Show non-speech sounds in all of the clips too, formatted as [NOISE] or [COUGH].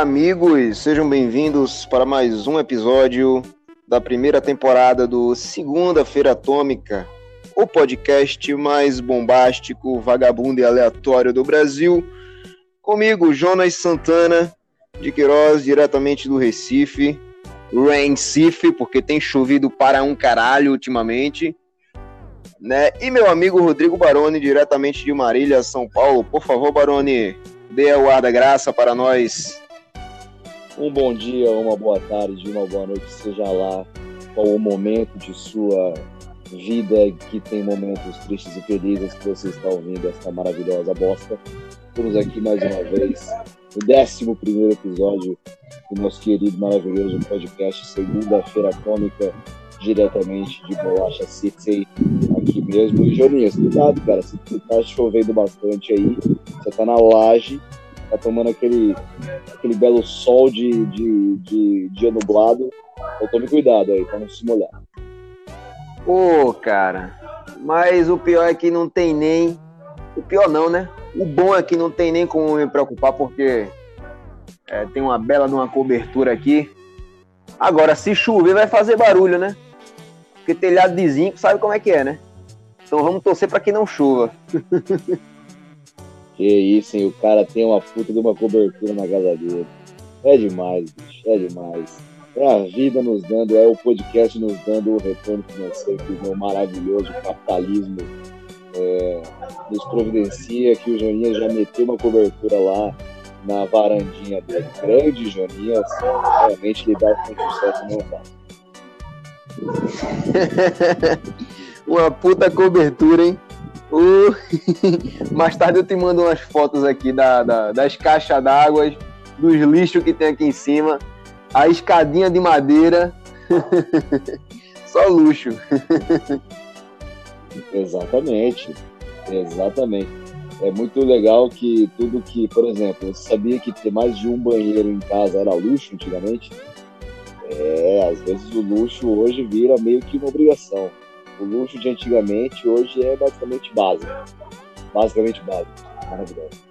Amigos, sejam bem-vindos para mais um episódio da primeira temporada do Segunda-feira Atômica, o podcast mais bombástico, vagabundo e aleatório do Brasil. Comigo, Jonas Santana, de Queiroz, diretamente do Recife. Recife, porque tem chovido para um caralho ultimamente. Né? E meu amigo Rodrigo Baroni, diretamente de Marília, São Paulo. Por favor, Baroni, dê o ar da graça para nós. Um bom dia, uma boa tarde, uma boa noite, seja lá qual o momento de sua vida que tem momentos tristes e felizes que você está ouvindo esta maravilhosa bosta. Estamos aqui mais uma vez no 11 primeiro episódio do nosso querido, maravilhoso podcast Segunda-feira Cômica, diretamente de Bolacha City, aqui mesmo. E Joninhas, cuidado, cara, se tá chovendo bastante aí, você tá na laje, tá tomando aquele, aquele belo sol de, de, de dia nublado, então tome cuidado aí, pra não se molhar. Ô, cara, mas o pior é que não tem nem. O pior não, né? O bom é que não tem nem como me preocupar, porque é, tem uma bela uma cobertura aqui. Agora, se chover, vai fazer barulho, né? Porque telhado de zinco sabe como é que é, né? Então vamos torcer para que não chova. [LAUGHS] que isso, hein? O cara tem uma puta de uma cobertura na casa dele. É demais, bicho, é demais. É a vida nos dando, é o podcast nos dando o retorno financeiro que o maravilhoso capitalismo é, nos providencia, que o Joninha já meteu uma cobertura lá na varandinha dele. Grande Joninha, realmente lidar com sucesso não é [LAUGHS] uma puta cobertura, hein? Uh, [LAUGHS] mais tarde eu te mando umas fotos aqui da, da das caixas d'água, dos lixos que tem aqui em cima, a escadinha de madeira. [LAUGHS] Só luxo. [LAUGHS] Exatamente. Exatamente. É muito legal que tudo que, por exemplo, você sabia que ter mais de um banheiro em casa era luxo antigamente? É, às vezes o luxo hoje vira meio que uma obrigação. O luxo de antigamente hoje é basicamente básico. Basicamente básico. Maravilhoso.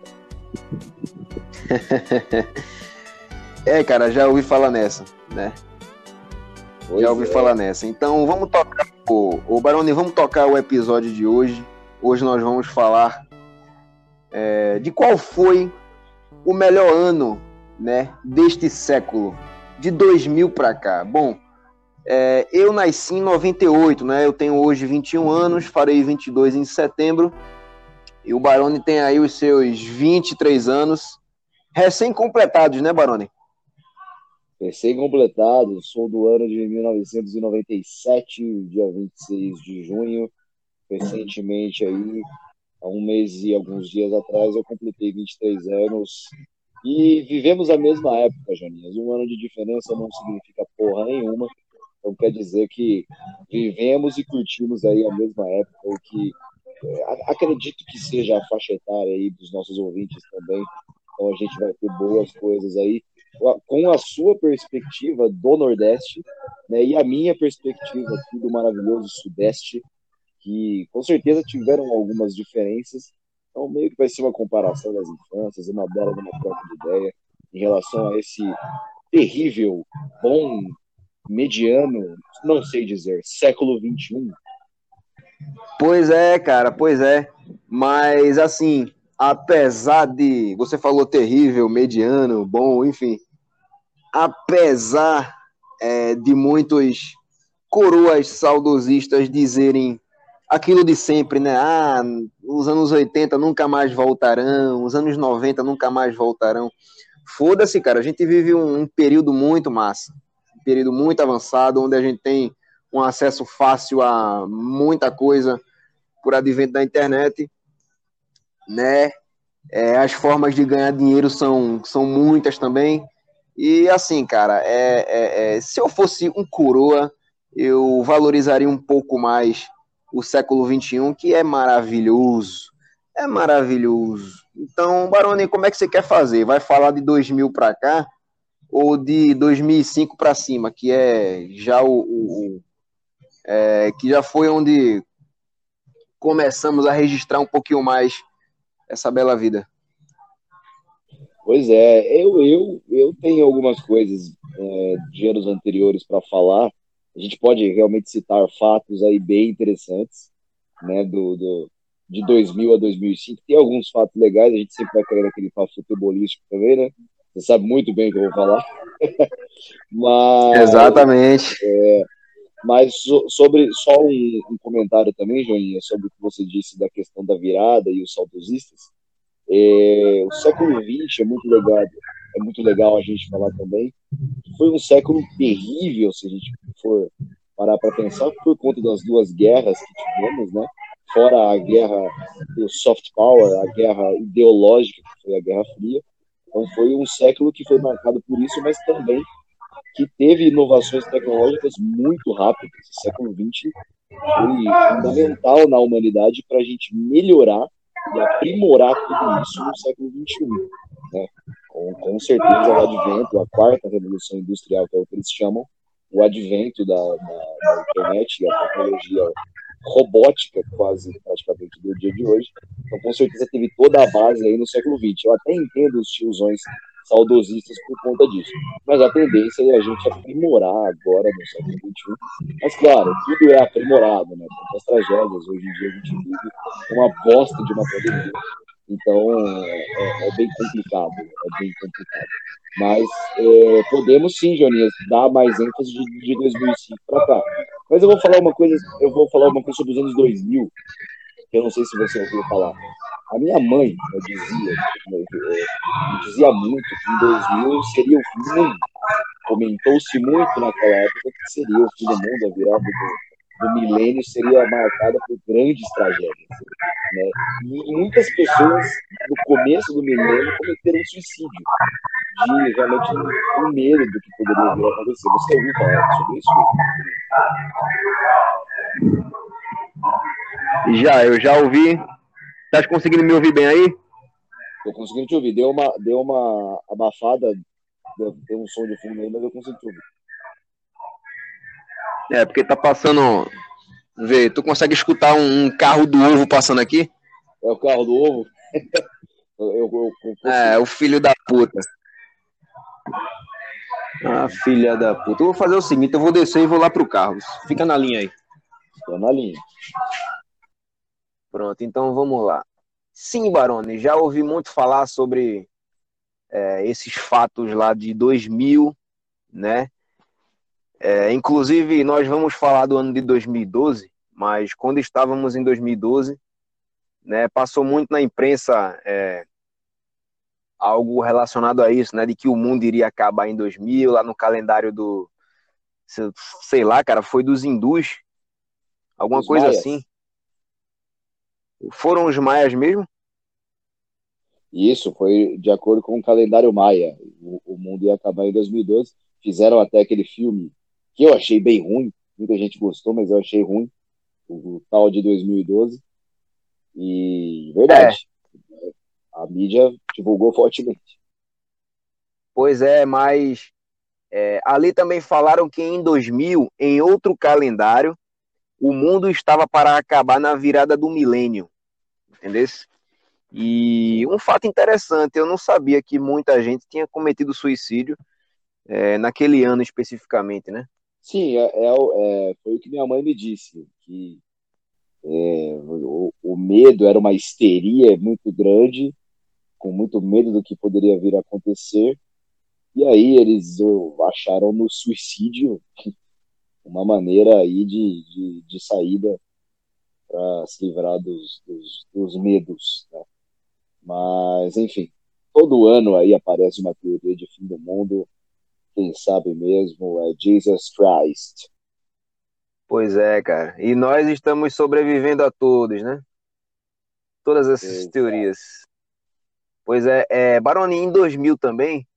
[LAUGHS] é, cara, já ouvi falar nessa, né? Pois já ouvi é. falar nessa. Então vamos tocar o, o Baroni, vamos tocar o episódio de hoje. Hoje nós vamos falar é, de qual foi o melhor ano, né, deste século, de 2000 para cá. Bom, é, eu nasci em 98, né? Eu tenho hoje 21 anos, farei 22 em setembro. E o Baroni tem aí os seus 23 anos, recém-completados, né, Baroni? Recém-completado, sou do ano de 1997, dia 26 de junho. Recentemente aí, há um mês e alguns dias atrás, eu completei 23 anos. E vivemos a mesma época, Janinhas. Um ano de diferença não significa porra nenhuma. Então quer dizer que vivemos e curtimos aí a mesma época, o que é, acredito que seja a faixa etária aí dos nossos ouvintes também. Então a gente vai ter boas coisas aí com a sua perspectiva do Nordeste né, e a minha perspectiva aqui do maravilhoso Sudeste, que com certeza tiveram algumas diferenças. Então, meio que vai ser uma comparação das infâncias, uma bela uma troca de ideia em relação a esse terrível, bom, mediano, não sei dizer, século XXI. Pois é, cara, pois é. Mas, assim, apesar de. Você falou terrível, mediano, bom, enfim apesar é, de muitos coroas saudosistas dizerem aquilo de sempre, né? Ah, os anos 80 nunca mais voltarão, os anos 90 nunca mais voltarão. Foda-se, cara, a gente vive um, um, período muito massa, período muito avançado, onde a gente tem um acesso fácil a muita coisa por advento da internet, né? É, as formas de ganhar dinheiro são, são muitas também. E assim, cara, é, é, é, se eu fosse um coroa, eu valorizaria um pouco mais o século XXI, que é maravilhoso. É maravilhoso. Então, Baroni, como é que você quer fazer? Vai falar de 2000 para cá ou de 2005 para cima, que é já o, o é, que já foi onde começamos a registrar um pouquinho mais essa bela vida? Pois é, eu, eu, eu tenho algumas coisas é, de anos anteriores para falar. A gente pode realmente citar fatos aí bem interessantes, né, do, do, de 2000 a 2005. Tem alguns fatos legais, a gente sempre vai querer aquele papo futebolístico também, né? Você sabe muito bem o que eu vou falar. [LAUGHS] mas, Exatamente. É, mas sobre só um, um, comentário também, Joinha, sobre o que você disse da questão da virada e os saudosistas. É, o século XX é muito legal, é muito legal a gente falar também. Foi um século terrível, se a gente for parar para pensar, por conta das duas guerras que tivemos, né? Fora a guerra do soft power, a guerra ideológica, que foi a Guerra Fria. Então foi um século que foi marcado por isso, mas também que teve inovações tecnológicas muito rápidas. O século XX foi fundamental na humanidade para a gente melhorar e aprimorar tudo isso no século XXI. Né? Com, com certeza, o advento, a quarta revolução industrial, que é o que eles chamam, o advento da, da, da internet e a tecnologia robótica, quase praticamente do dia de hoje. Então, com certeza, teve toda a base aí no século XX. Eu até entendo os tiozões saudosistas por conta disso. Mas a tendência é a gente aprimorar agora no século XXI. Mas, claro, tudo é aprimorado, né? Tantas tragédias. Hoje em dia a gente vive uma bosta de uma pandemia. Então, é, é bem complicado. É bem complicado. Mas é, podemos sim, Joninhas, dar mais ênfase de, de 2005 para cá. Mas eu vou falar uma coisa, eu vou falar uma coisa sobre os anos 2000, que eu não sei se você ouviu falar. A minha mãe eu dizia, eu dizia muito que em 2000 seria o fim do mundo. Comentou-se muito naquela época que seria o fim do mundo, a virada do, do milênio seria marcada por grandes tragédias. Né? E muitas pessoas, no começo do milênio, cometeram suicídio, de realmente um medo do que poderia vir a acontecer. Você ouviu falar sobre isso? Já, eu já ouvi Tá conseguindo me ouvir bem aí? Tô conseguindo te ouvir. Deu uma, deu uma abafada, deu, tem um som de fundo aí, mas eu consigo te ouvir. É, porque tá passando. Vê, tu consegue escutar um, carro do ovo passando aqui? É o carro do ovo? [LAUGHS] eu, eu, eu, é, o filho da puta. Ah, filha da puta. Eu vou fazer o seguinte, eu vou descer e vou lá pro carro. Fica na linha aí. Tô na linha. Pronto, então vamos lá. Sim, Barone, já ouvi muito falar sobre é, esses fatos lá de 2000, né? É, inclusive, nós vamos falar do ano de 2012, mas quando estávamos em 2012, né, passou muito na imprensa é, algo relacionado a isso, né, de que o mundo iria acabar em 2000, lá no calendário do, sei lá, cara, foi dos hindus, alguma Os coisa maias. assim. Foram os maias mesmo? Isso, foi de acordo com o calendário maia. O, o, mundo ia acabar em 2012. Fizeram até aquele filme que eu achei bem ruim. Muita gente gostou, mas eu achei ruim. O, o tal de 2012. E, verdade, é. a mídia divulgou fortemente. Pois é, mas é, ali também falaram que em 2000, em outro calendário, o mundo estava para acabar na virada do milênio, entendeu? E um fato interessante, eu não sabia que muita gente tinha cometido suicídio é, naquele ano especificamente, né? Sim, é, é, é, foi o que minha mãe me disse, que é, o, o, medo era uma histeria muito grande, com muito medo do que poderia vir a acontecer, e aí eles acharam no suicídio [LAUGHS] uma maneira aí de, de, de saída para se livrar dos, dos, dos medos. Né? Mas, enfim, todo ano aí aparece uma teoria de fim do mundo. Quem sabe mesmo é Jesus Christ. Pois é, cara. E nós estamos sobrevivendo a todos, né? Todas essas Exato. teorias. Pois é, é Baroni, em 2000 também,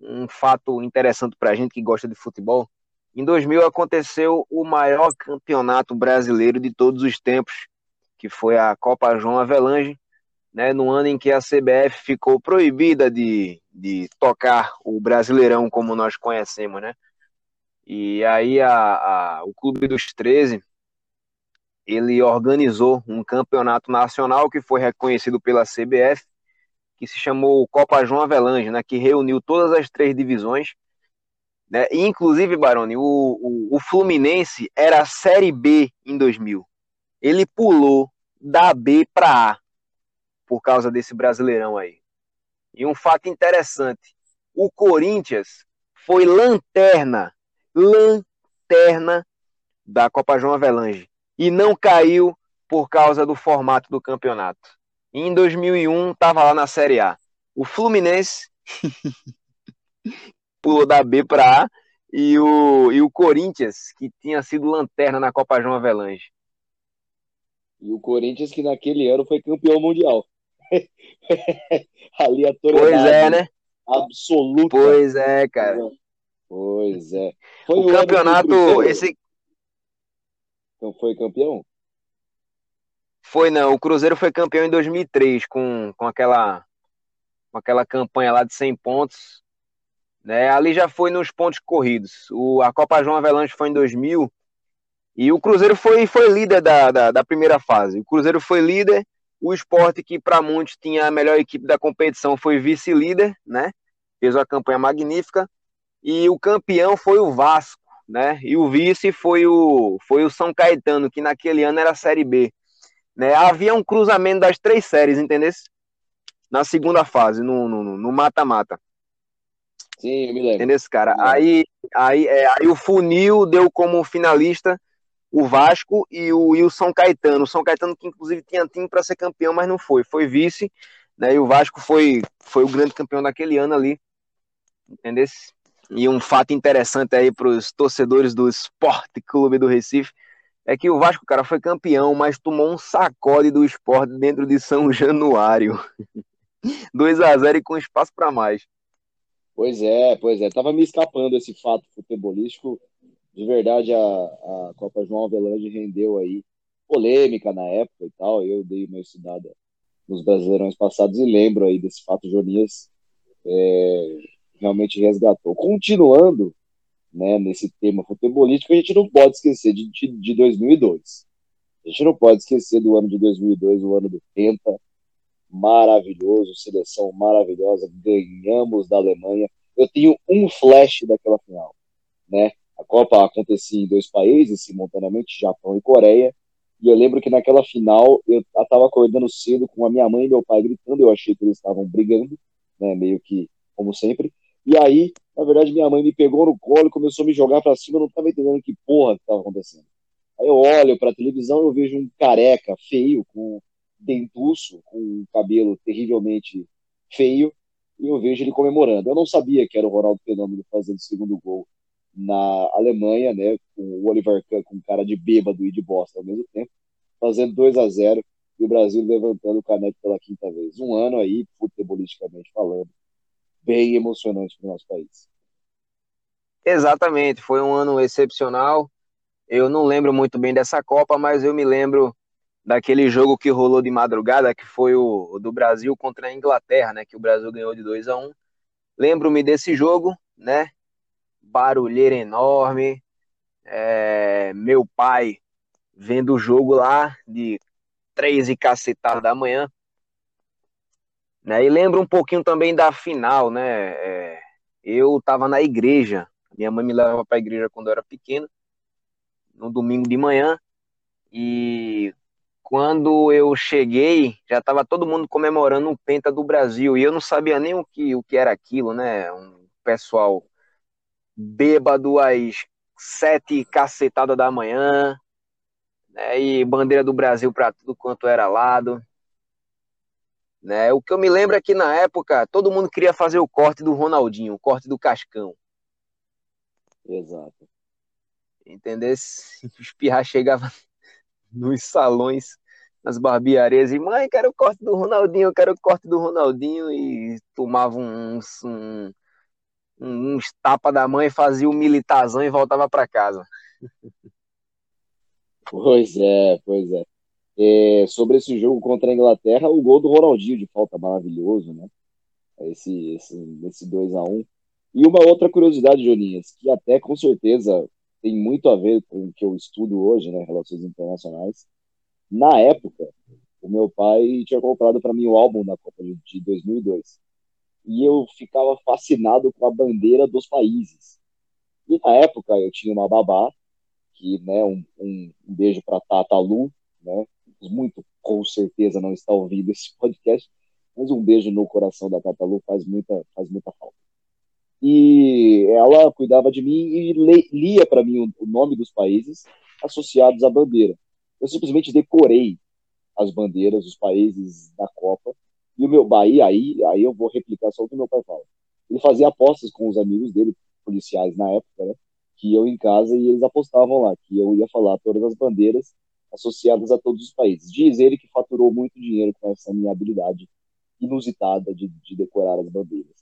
um fato interessante para a gente que gosta de futebol, em 2000 aconteceu o maior campeonato brasileiro de todos os tempos, que foi a Copa João Avelange, né, no ano em que a CBF ficou proibida de, de tocar o Brasileirão como nós conhecemos, né? E aí a, a, o Clube dos 13 ele organizou um campeonato nacional que foi reconhecido pela CBF que se chamou Copa João Avelange, né, que reuniu todas as três divisões. Né, inclusive, Baroni, o, o, o Fluminense era a Série B em 2000. Ele pulou da B para A por causa desse brasileirão aí. E um fato interessante: o Corinthians foi lanterna, lanterna da Copa João Avelange e não caiu por causa do formato do campeonato. E em 2001 estava lá na Série A. O Fluminense [LAUGHS] pulou da B para A e o, e o Corinthians, que tinha sido lanterna na Copa João Avelange. E o Corinthians que naquele ano foi campeão mundial. [LAUGHS] Aleatoriedade. Pois é, né? Absoluta. Pois é, cara. Pois é. Foi o, o campeonato, esse. Então foi campeão? Foi não, o Cruzeiro foi campeão em 2003 com, com aquela com aquela campanha lá de 100 pontos, né? Ali já foi nos pontos corridos. O a Copa João Avelanche foi em 2000 e o Cruzeiro foi foi líder da, da, da primeira fase. O Cruzeiro foi líder, o esporte que para muitos tinha a melhor equipe da competição foi vice-líder, né? Fez uma campanha magnífica e o campeão foi o Vasco, né? E o vice foi o foi o São Caetano, que naquele ano era a Série B. Né? Havia um cruzamento das três séries, entendeu? Na segunda fase, no mata-mata. Sim, eu me lembro. Entendeu, cara? Aí, aí, é, aí o Funil deu como finalista o Vasco e o, e o São Caetano. O São Caetano que inclusive tinha time para ser campeão, mas não foi. Foi vice, né? E o Vasco foi, foi o grande campeão daquele ano ali. Entendeu? E um fato interessante aí para os torcedores do Esporte Clube do Recife é que o Vasco, cara, foi campeão, mas tomou um sacode do esporte dentro de São Januário. [LAUGHS] 2 a 0 e com espaço para mais. Pois é, pois é. Tava me escapando esse fato futebolístico. De verdade, a, a Copa João Avelange rendeu aí polêmica na época e tal. Eu dei uma estudada nos Brasileirões passados e lembro aí desse fato. Jonias é, realmente resgatou. Continuando né, nesse tema futebolístico, a gente não pode esquecer de, de, de 2002. A gente não pode esquecer do ano de 2002, o ano do Penta, maravilhoso, seleção maravilhosa, ganhamos da Alemanha. Eu tenho um flash daquela final, né? A Copa acontecia em dois países, simultaneamente, Japão e Coreia, e eu lembro que naquela final eu estava acordando cedo com a minha mãe e meu pai gritando, eu achei que eles estavam brigando, né, meio que como sempre, e aí, na verdade, minha mãe me pegou no colo e começou a me jogar para cima, eu não estava entendendo que porra que estava acontecendo. Aí eu olho para a televisão eu vejo um careca feio, com dentuço, com um cabelo terrivelmente feio, e eu vejo ele comemorando. Eu não sabia que era o Ronaldo Fenômeno fazendo o segundo gol na Alemanha, né, com o Oliver Kahn com cara de bêbado e de bosta ao mesmo tempo, fazendo 2 a 0 e o Brasil levantando o caneco pela quinta vez. Um ano aí, futebolisticamente falando, bem emocionante para o nosso país. Exatamente, foi um ano excepcional. Eu não lembro muito bem dessa Copa, mas eu me lembro daquele jogo que rolou de madrugada, que foi o, do Brasil contra a Inglaterra, né? Que o Brasil ganhou de 2 a 1 um. Lembro-me desse jogo, né? Barulheira enorme. É, meu pai vendo o jogo lá de três e cacetada da manhã. Né? E lembra um pouquinho também da final, né? É, eu estava na igreja, minha mãe me levava para a igreja quando eu era pequeno, no domingo de manhã, e quando eu cheguei, já estava todo mundo comemorando um penta do Brasil, e eu não sabia nem o que, o que era aquilo, né? Um pessoal bêbado às sete cacetadas da manhã, né? e bandeira do Brasil para tudo quanto era lado. Né? O que eu me lembro é que na época todo mundo queria fazer o corte do Ronaldinho, o corte do Cascão. Exato. Entendeu? Os [LAUGHS] pirra chegavam [LAUGHS] nos salões, nas barbearias e mãe, quero o corte do Ronaldinho, quero o corte do Ronaldinho e tomavam uns, um, uns tapa da mãe, fazia o militarzão e voltava para casa. Pois é, pois é. É, sobre esse jogo contra a Inglaterra, o gol do Ronaldinho de falta maravilhoso, né? Esse, esse, esse 2 a 1 E uma outra curiosidade, Joninhas, que até com certeza tem muito a ver com o que eu estudo hoje, né? Relações internacionais. Na época, o meu pai tinha comprado para mim o álbum da Copa de 2002. E eu ficava fascinado com a bandeira dos países. E na época eu tinha uma babá, que, né, um, um, um beijo para Tata Lu, né, muito com certeza não está ouvindo esse podcast, mas um beijo no coração da Tata Lu faz muita, faz muita falta. E ela cuidava de mim e lia para mim o nome dos países associados à bandeira. Eu simplesmente decorei as bandeiras, os países da Copa. E o meu Bahia, aí, aí eu vou replicar só o que meu pai fala. Ele fazia apostas com os amigos dele, policiais na época, né? Que eu em casa e eles apostavam lá, que eu ia falar todas as bandeiras associadas a todos os países. Diz ele que faturou muito dinheiro com essa minha habilidade inusitada de, de decorar as bandeiras.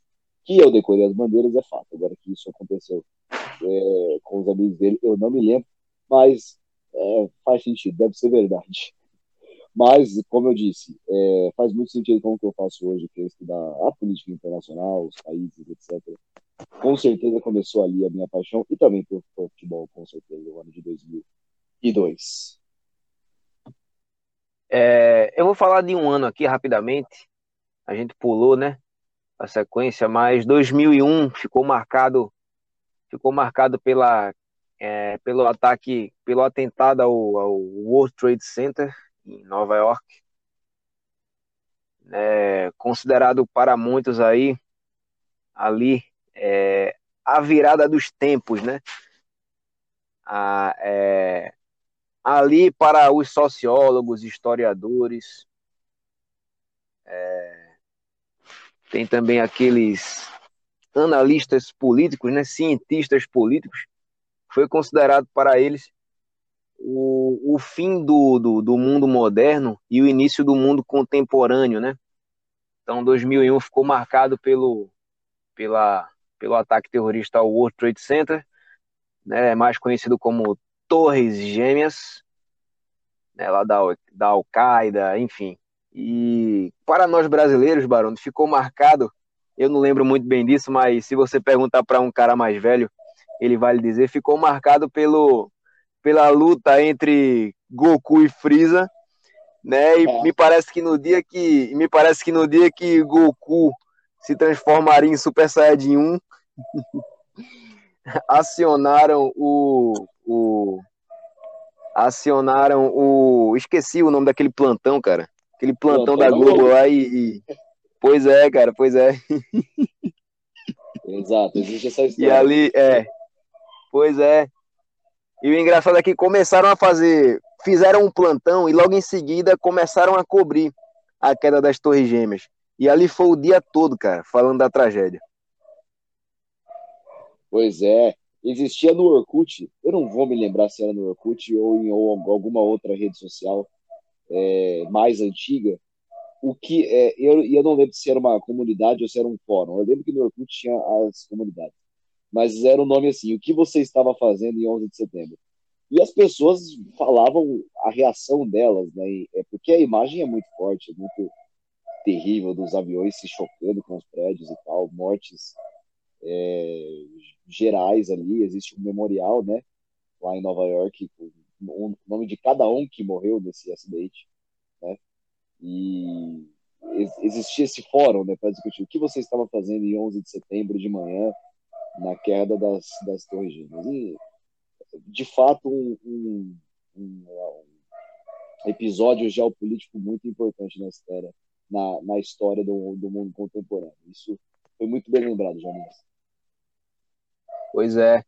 Que eu decorei as bandeiras é fato. Agora que isso aconteceu é, com os amigos dele, eu não me lembro, mas é, faz sentido, deve ser verdade. Mas, como eu disse, é, faz muito sentido com o que eu faço hoje, que é estudar a política internacional, os países, etc. Com certeza começou ali a minha paixão e também pelo futebol, com certeza, no ano de 2002. É, eu vou falar de um ano aqui rapidamente. A gente pulou, né? A sequência, mas 2001 ficou marcado, ficou marcado pela, é, pelo ataque, pelo atentado ao, ao World Trade Center em Nova York. É, considerado para muitos aí ali é, a virada dos tempos, né? A, é, ali para os sociólogos, historiadores, é, tem também aqueles analistas políticos, né, cientistas políticos, foi considerado para eles o, o fim do, do, do, mundo moderno e o início do mundo contemporâneo, né? Então, 2001 ficou marcado pelo, pela, pelo ataque terrorista ao World Trade Center, né? Mais conhecido como Torres Gêmeas, né? Lá da, da Al-Qaeda, enfim. E para nós brasileiros, Barão, ficou marcado. Eu não lembro muito bem disso, mas se você perguntar para um cara mais velho, ele vai lhe dizer, ficou marcado pelo pela luta entre Goku e Freeza, né? E é. me parece que no dia que me parece que no dia que Goku se transformaria em Super Saiyajin 1, [LAUGHS] acionaram o, o acionaram o esqueci o nome daquele plantão, cara. Aquele plantão, plantão da Globo lá e, e, pois é, cara, pois é. Exato, existe essa [LAUGHS] história. E ali é. Pois é. E o engraçado é que começaram a fazer, fizeram um plantão e logo em seguida começaram a cobrir a queda das Torres Gêmeas. E ali foi o dia todo, cara, falando da tragédia. Pois é. Existia no Orkut, eu não vou me lembrar se era no Orkut ou em ou alguma outra rede social é, mais antiga, o que é, eu, eu não lembro se era uma comunidade ou se era um fórum. Eu lembro que no Orkut tinha as comunidades mas era o um nome assim, o que você estava fazendo em 11 de setembro? E as pessoas falavam a reação delas, né? É porque a imagem é muito forte, é muito terrível dos aviões se chocando com os prédios e tal, mortes é, gerais ali, existe um memorial, né? Lá em Nova York, com o nome de cada um que morreu nesse acidente, né? E existia esse fórum, né, para discutir o que você estava fazendo em 11 de setembro de manhã, na queda das, das torres gêmeas. E, de fato, um, um, um, um, episódio geopolítico muito importante na história, na, na história do, do mundo contemporâneo. Isso foi muito bem lembrado, Jonas. Pois é.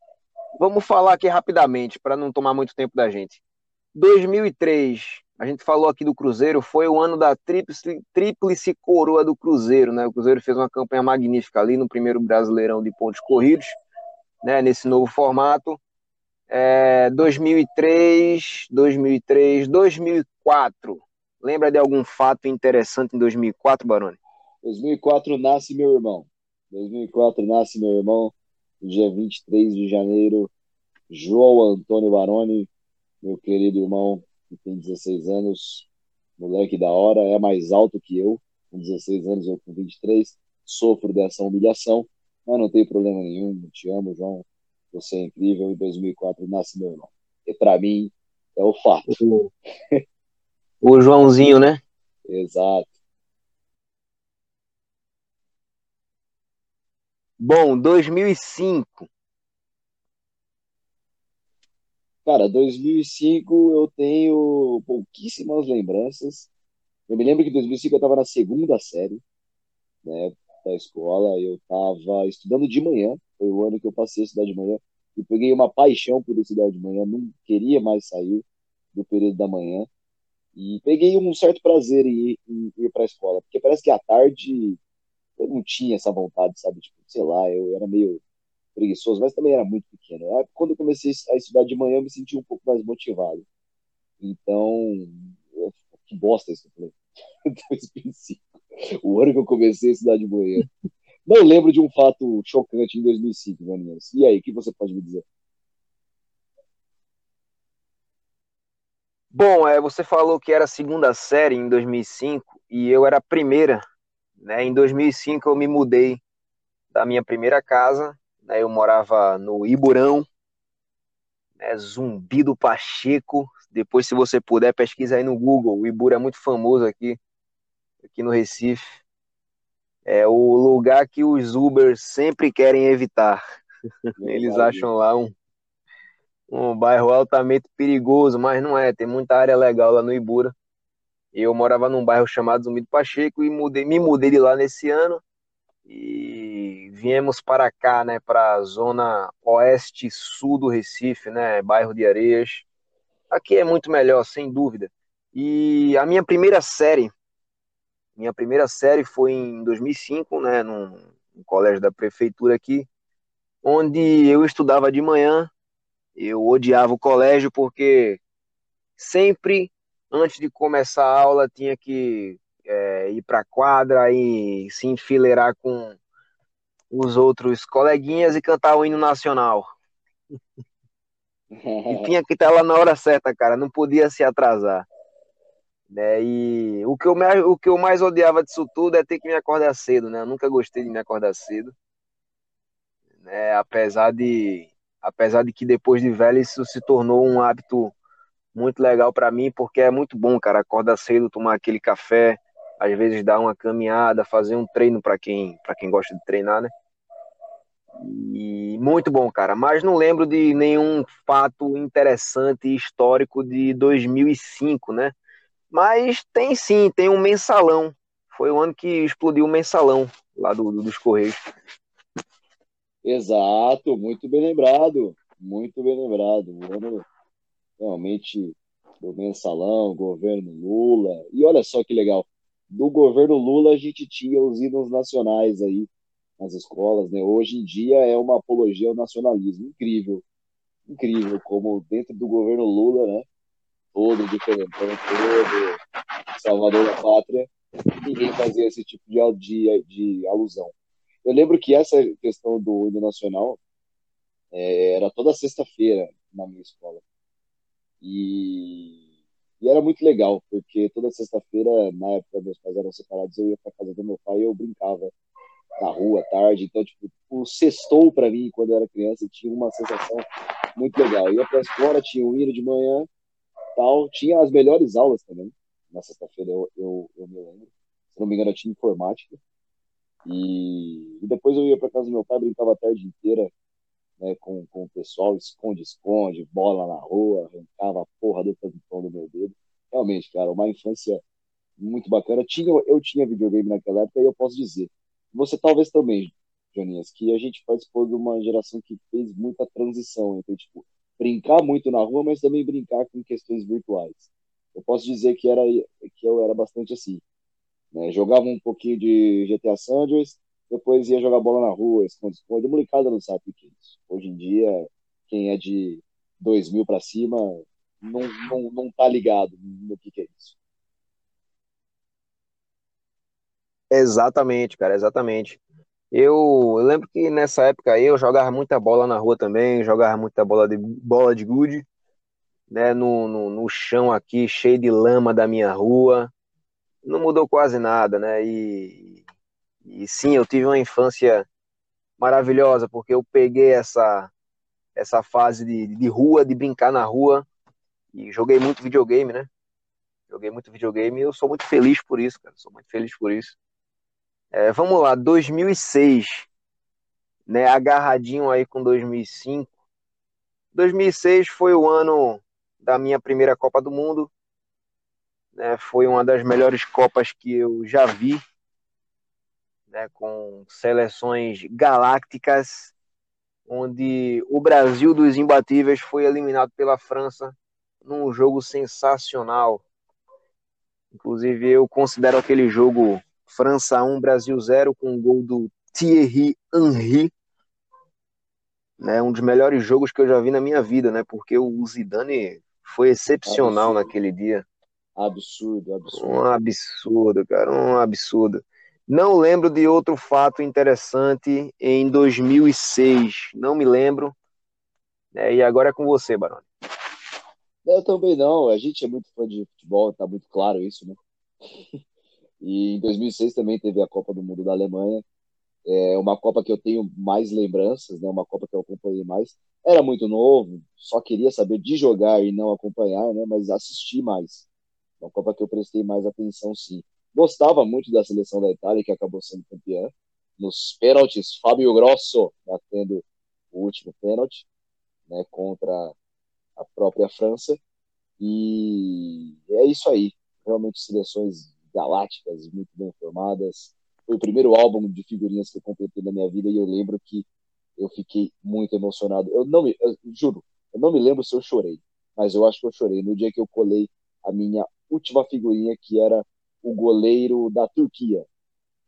Vamos falar aqui rapidamente, para não tomar muito tempo da gente. 2003, a gente falou aqui do Cruzeiro, foi o ano da tríplice, tríplice coroa do Cruzeiro, né? O Cruzeiro fez uma campanha magnífica ali no primeiro Brasileirão de pontos corridos, né? Nesse novo formato. É, 2003, 2003, 2004. Lembra de algum fato interessante em 2004, Baroni? 2004 nasce meu irmão. 2004 nasce meu irmão, dia 23 de janeiro. João Antônio Baroni, meu querido irmão, que tem 16 anos, moleque da hora, é mais alto que eu, com 16 anos, eu com 23, sofro dessa humilhação, mas não tem problema nenhum, te amo, João, você é incrível, em 2004 nasce meu irmão. E para mim, é o fato. O, o Joãozinho, né? Exato. Bom, 2005. Cara, 2005 eu tenho pouquíssimas lembranças. Eu me lembro que em 2005 eu estava na segunda série né, da escola. Eu estava estudando de manhã. Foi o ano que eu passei a estudar de manhã. E peguei uma paixão por estudar de manhã. Não queria mais sair do período da manhã. E peguei um certo prazer em ir, em ir para a escola. Porque parece que à tarde eu não tinha essa vontade, sabe? Tipo, sei lá, eu era meio preguiçoso, mas também era muito pequeno. Quando eu comecei a estudar de manhã, eu me senti um pouco mais motivado. Então, que bosta isso, eu [LAUGHS] o ano que eu comecei a estudar de manhã. Não lembro de um fato chocante em 2005, Vaninhas. E aí, o que você pode me dizer? Bom, é, você falou que era a segunda série em 2005 e eu era a primeira. Né? Em 2005 eu me mudei da minha primeira casa. Né? Eu morava no Iburão, né? Zumbi do Pacheco. Depois, se você puder, pesquisa aí no Google. O Ibura é muito famoso aqui aqui no Recife. É o lugar que os Ubers sempre querem evitar. [LAUGHS] Eles acham lá um, um bairro altamente perigoso, mas não é. Tem muita área legal lá no Ibura. Eu morava num bairro chamado Zumbi do Pacheco e mudei, me mudei de lá nesse ano e viemos para cá, né, para a zona oeste sul do Recife, né, bairro de Areias. Aqui é muito melhor, sem dúvida. E a minha primeira série minha primeira série foi em 2005, né, num, num colégio da prefeitura aqui, onde eu estudava de manhã. Eu odiava o colégio porque sempre antes de começar a aula tinha que é, ir para a quadra e se enfileirar com os outros coleguinhas e cantar o hino nacional. e [LAUGHS] tinha que estar lá na hora certa, cara, não podia se atrasar. Né? E o que, eu mais, o que eu mais odiava disso tudo é ter que me acordar cedo, né? Eu nunca gostei de me acordar cedo. Né? Apesar de apesar de que depois de velho isso se tornou um hábito muito legal para mim, porque é muito bom, cara, acordar cedo, tomar aquele café, às vezes dar uma caminhada, fazer um treino para quem quem gosta de treinar, né? E muito bom, cara. Mas não lembro de nenhum fato interessante histórico de 2005, né? Mas tem sim, tem um mensalão. Foi o ano que explodiu o mensalão lá do, do, dos Correios. Exato, muito bem lembrado. Muito bem lembrado. O ano realmente do mensalão, governo Lula. E olha só que legal. Do governo Lula a gente tinha os hinos nacionais aí nas escolas, né? Hoje em dia é uma apologia ao nacionalismo. Incrível. Incrível como dentro do governo Lula, né? todo, diferentão todo, salvador da pátria, ninguém fazia esse tipo de, de, de alusão. Eu lembro que essa questão do hino nacional é, era toda sexta-feira na minha escola. E, e, era muito legal, porque toda sexta-feira, na época meus pais eram separados, eu ia para casa do meu pai e eu brincava na rua à tarde. Então, tipo, o sextou para mim, quando eu era criança, tinha uma sensação muito legal. Eu ia para a escola, tinha um hino de manhã, tal. Tinha as melhores aulas também. Na sexta-feira eu, eu, eu, me lembro. Se não me engano, eu tinha informática. E, e depois eu ia para casa do meu pai, brincava a tarde inteira né, com, com o pessoal, esconde-esconde, bola na rua, arrancava a porra do tampão do meu dedo. Realmente, cara, uma infância muito bacana. Tinha, eu tinha videogame naquela época e eu posso dizer, você talvez também, Joninhas, que a gente participou de uma geração que fez muita transição entre, tipo, brincar muito na rua, mas também brincar com questões virtuais. Eu posso dizer que era que eu era bastante assim. Né? Jogava um pouquinho de GTA San Andreas, depois ia jogar bola na rua, esconde-esconde. Molecada não sabe o que é isso. Hoje em dia, quem é de 2000 para cima não, não, não tá ligado no que, que é isso. Exatamente, cara, exatamente. Eu, eu, lembro que nessa época eu jogava muita bola na rua também, jogava muita bola de bola de gude, né, no, no, no, chão aqui, cheio de lama da minha rua. Não mudou quase nada, né? E, e sim, eu tive uma infância maravilhosa, porque eu peguei essa, essa fase de, de rua, de brincar na rua, e joguei muito videogame, né? Joguei muito videogame e eu sou muito feliz por isso, cara. Sou muito feliz por isso. É, vamos lá, 2006, né? Agarradinho aí com 2005. 2006 foi o ano da minha primeira Copa do Mundo. Né, foi uma das melhores Copas que eu já vi, né, com seleções galácticas, onde o Brasil dos imbatíveis foi eliminado pela França num jogo sensacional. Inclusive, eu considero aquele jogo França 1, Brasil 0, com o gol do Thierry Henry, né, um dos melhores jogos que eu já vi na minha vida, né? Porque o Zidane foi excepcional absurdo. naquele dia. Absurdo, absurdo. Um absurdo, cara, um absurdo. Não lembro de outro fato interessante em 2006. Não me lembro. É, e agora é com você, Baroni. Eu também não. A gente é muito fã de futebol, tá muito claro isso, né? [LAUGHS] E em 2006 também teve a Copa do Mundo da Alemanha, é uma Copa que eu tenho mais lembranças, né? Uma Copa que eu acompanhei mais. Era muito novo, só queria saber de jogar e não acompanhar, né? Mas assisti mais. Uma Copa que eu prestei mais atenção, sim. Gostava muito da seleção da Itália, que acabou sendo campeã. Nos pênaltis, Fábio Grosso batendo o último pênalti, né? Contra a própria França. E é isso aí. Realmente seleções galácticas, muito bem formadas foi o primeiro álbum de figurinhas que eu completei na minha vida e eu lembro que eu fiquei muito emocionado. Eu não me, eu, juro, eu não me lembro se eu chorei, mas eu acho que eu chorei no dia que eu colei a minha última figurinha, que era o goleiro da Turquia.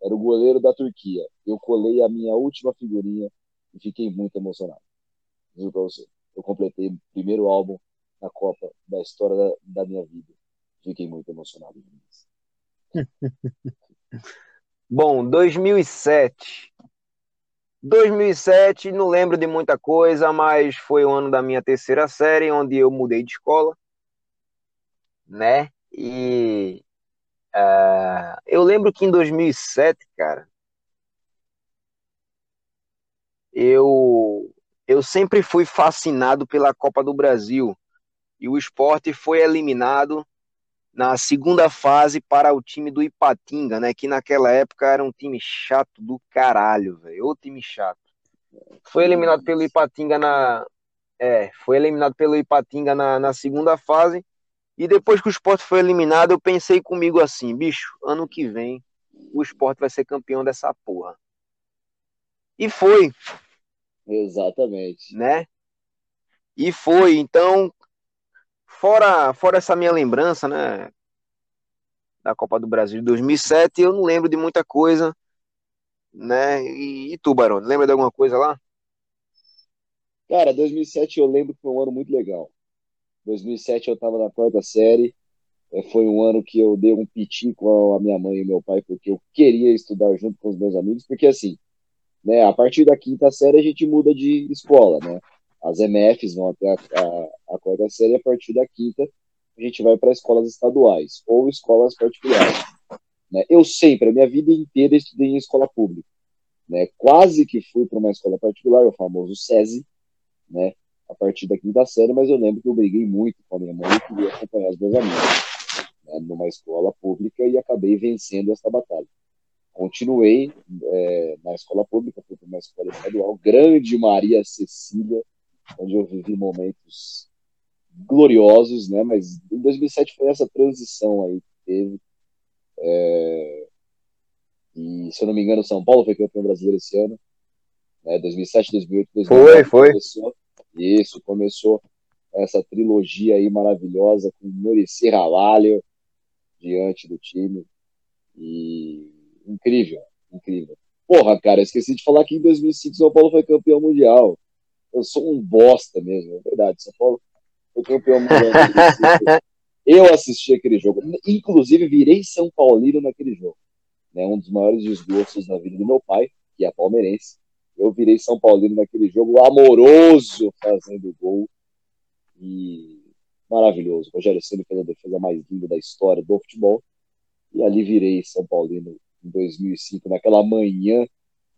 Era o goleiro da Turquia. Eu colei a minha última figurinha e fiquei muito emocionado. Juro pra você. Eu completei o primeiro álbum na Copa da história da, da minha vida. Fiquei muito emocionado. [LAUGHS] Bom, 2007. 2007, não lembro de muita coisa, mas foi o ano da minha terceira série, onde eu mudei de escola, né? E uh, eu lembro que em 2007, cara, eu eu sempre fui fascinado pela Copa do Brasil e o esporte foi eliminado na segunda fase para o time do Ipatinga, né? Que naquela época era um time chato do caralho, velho. O time chato. Foi eliminado pelo Ipatinga na. É, foi eliminado pelo Ipatinga na, na segunda fase. E depois que o esporte foi eliminado, eu pensei comigo assim, bicho, ano que vem o esporte vai ser campeão dessa porra. E foi. Exatamente. Né? E foi. Então, Fora, fora essa minha lembrança, né? Da Copa do Brasil de 2007, eu não lembro de muita coisa, né? E, e tu, Barão, lembra de alguma coisa lá? Cara, 2007 eu lembro que foi um ano muito legal. 2007 eu estava na quarta série, é, foi um ano que eu dei um piti com a minha mãe e meu pai, porque eu queria estudar junto com os meus amigos, porque assim, né, a partir da quinta série a gente muda de escola, né? As MFs vão até a, a, a quarta série, a partir da quinta a gente vai para escolas estaduais ou escolas particulares. Né? Eu sempre, a minha vida inteira, estudei em escola pública. Né? Quase que fui para uma escola particular, o famoso SESI, né? A partir da quinta série, mas eu lembro que eu briguei muito com a minha mãe e queria acompanhar os meus amigos né? numa escola pública e acabei vencendo essa batalha. Continuei é, na escola pública, fui para uma escola estadual, grande Maria Cecília, onde eu vivi momentos gloriosos, né? Mas em 2007 foi essa transição aí que teve. É... E, se eu não me engano, São Paulo foi campeão brasileiro esse ano. Né? 2007, 2008, 2009. Foi, foi. Começou, isso, começou essa trilogia aí maravilhosa com Muricy Ramalho diante do time. E incrível, incrível. Porra, cara, esqueci de falar que em 2005 São Paulo foi campeão mundial eu sou um bosta mesmo, é verdade. São Paulo foi campeão mundial. [LAUGHS] eu assisti aquele jogo, inclusive virei São Paulino naquele jogo. Né, um dos maiores desgostos da vida do meu pai, que é palmeirense. Eu virei São Paulino naquele jogo amoroso, fazendo gol. E maravilhoso. Rogério Ceni fez a defesa mais linda da história do futebol. E ali virei São Paulino em 2005, naquela manhã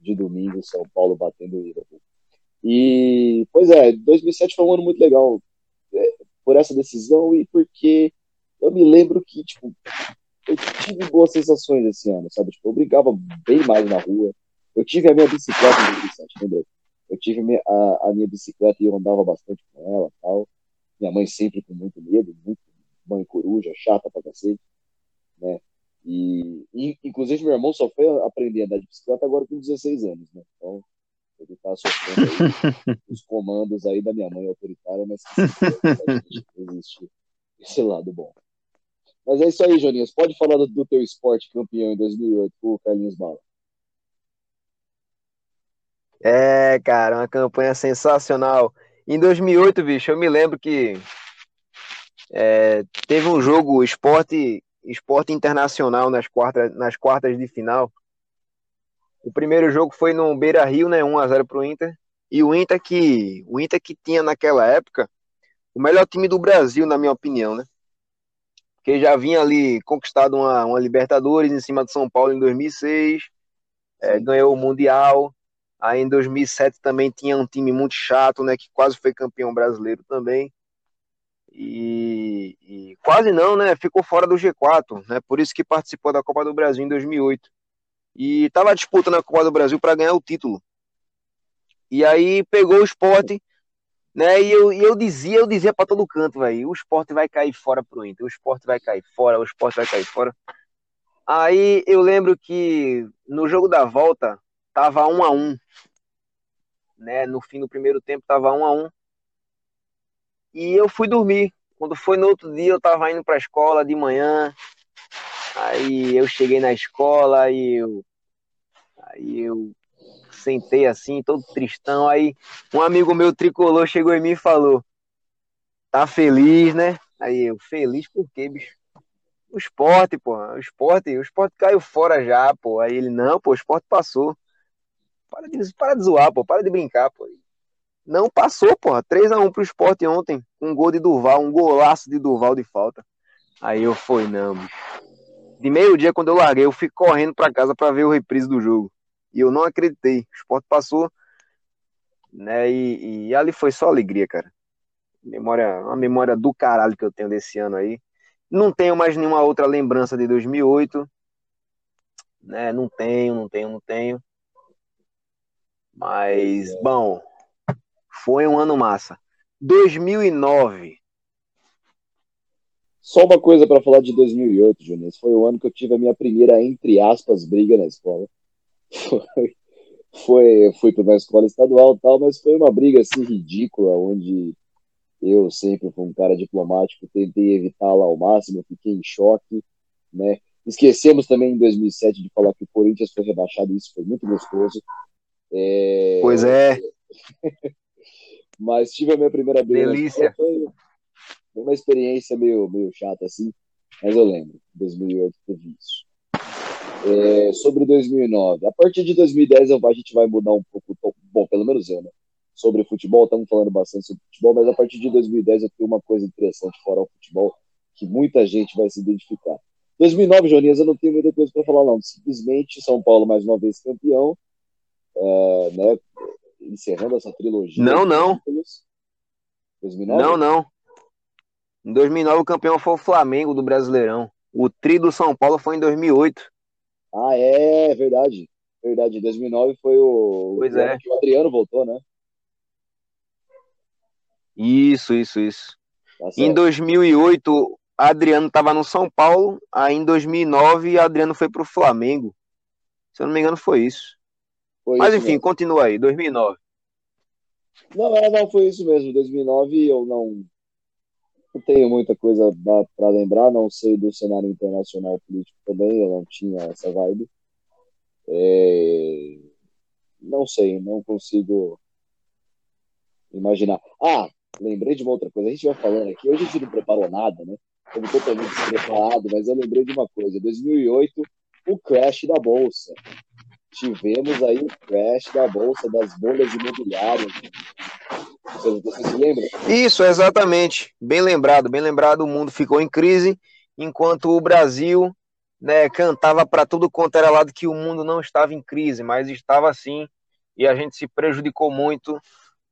de domingo, São Paulo batendo o Liverpool. E, pois é, 2007 foi um ano muito legal é, por essa decisão e porque eu me lembro que, tipo, eu tive boas sensações esse ano, sabe? Tipo, eu brincava bem mais na rua. Eu tive a minha bicicleta em 2007, lembra? Eu tive a, a minha bicicleta e eu andava bastante com ela tal. Minha mãe sempre com muito medo, muito mãe coruja, chata pra cacete, né? E, e, inclusive, meu irmão só foi aprender a andar de bicicleta agora com 16 anos, né? Então, ele tá sofrendo [LAUGHS] os comandos aí da minha mãe autoritária, mas que existe esse lado bom. Mas é isso aí, Joninhas. Pode falar do, do teu esporte campeão em 2008 com o Carlinhos Bala. É, cara, uma campanha sensacional. Em 2008, bicho, eu me lembro que é, teve um jogo esporte, esporte internacional nas quartas, nas quartas de final. O primeiro jogo foi no Beira Rio, né? 1x0 pro Inter. E o Inter que. O Inter que tinha naquela época o melhor time do Brasil, na minha opinião, né? Porque já vinha ali conquistado uma, uma Libertadores em cima do São Paulo em 2006, é, ganhou o Mundial. Aí em 2007 também tinha um time muito chato, né? Que quase foi campeão brasileiro também. E, e, quase não, né? Ficou fora do G4, né? Por isso que participou da Copa do Brasil em 2008. E estava disputando a Copa do Brasil para ganhar o título. E aí pegou o esporte, né? E eu, e eu dizia, eu dizia para todo canto, velho, o esporte vai cair fora pro Inter, o esporte vai cair fora, o esporte vai cair fora. Aí eu lembro que no jogo da volta tava um a um, né? No fim do primeiro tempo tava um a um. E eu fui dormir. Quando foi no outro dia, eu tava indo pra escola de manhã. Aí eu cheguei na escola e eu. Aí eu sentei assim, todo tristão. Aí um amigo meu tricolor chegou em mim e falou: Tá feliz, né? Aí eu, feliz por quê, bicho? O esporte, pô, o esporte, o esporte caiu fora já, pô. Aí ele, não, pô, o esporte passou. Para de, para de zoar, pô, para de brincar, pô. Não passou, porra. 3x1 pro esporte ontem. Um gol de Durval, um golaço de Durval de falta. Aí eu fui, não. De meio-dia, quando eu larguei, eu fui correndo para casa para ver o reprise do jogo. E eu não acreditei. O esporte passou, né? E, e, ali foi só alegria, cara. Memória, uma memória do caralho que eu tenho desse ano aí. Não tenho mais nenhuma outra lembrança de 2008. Né? Não tenho, não tenho, não tenho. Mas, bom, foi um ano massa. 2009. Só uma coisa para falar de 2008, Júnior. Foi o ano que eu tive a minha primeira, entre aspas, briga na escola. [LAUGHS] Foi, foi fui para uma escola estadual tal, mas foi uma briga assim ridícula, onde eu sempre fui um cara diplomático, tentei evitá-la ao máximo, fiquei em choque, né? Esquecemos também em 2007 de falar que o Corinthians foi rebaixado, isso foi muito gostoso. É... Pois é. [LAUGHS] Mas tive a minha primeira briga. Delícia. Foi uma experiência meio, meio chata, assim. Mas eu lembro, 2008 teve isso. É, sobre 2009. A partir de 2010 a gente vai mudar um pouco. Bom, pelo menos eu, né? Sobre futebol, estamos falando bastante sobre futebol, mas a partir de 2010 eu tenho uma coisa interessante fora o futebol que muita gente vai se identificar. 2009, Jonias, eu não tenho muita coisa para falar, não. Simplesmente São Paulo mais uma vez campeão, uh, né? encerrando essa trilogia. Não, não. 2009? Não, não. Em 2009 o campeão foi o Flamengo do Brasileirão. O tri do São Paulo foi em 2008. Ah, é, verdade. Verdade, em 2009 foi o. Pois é. o Adriano voltou, né? Isso, isso, isso. Tá em 2008, Adriano estava no São Paulo. Aí em 2009, Adriano foi para o Flamengo. Se eu não me engano, foi isso. Foi Mas enfim, mesmo. continua aí, 2009. Não, é, não, foi isso mesmo. 2009 eu não, não tenho muita coisa para lembrar, não sei do cenário internacional político também, eu não tinha essa vibe. É... Não sei, não consigo imaginar. Ah, lembrei de uma outra coisa. A gente vai falando aqui, hoje a gente não preparou nada, né? Estamos totalmente despreparado, mas eu lembrei de uma coisa. 2008, o crash da Bolsa tivemos aí o crash da bolsa, das bolhas imobiliárias. Você, você se lembra? Isso, exatamente. Bem lembrado, bem lembrado. O mundo ficou em crise, enquanto o Brasil né, cantava para tudo quanto era lado que o mundo não estava em crise, mas estava sim, e a gente se prejudicou muito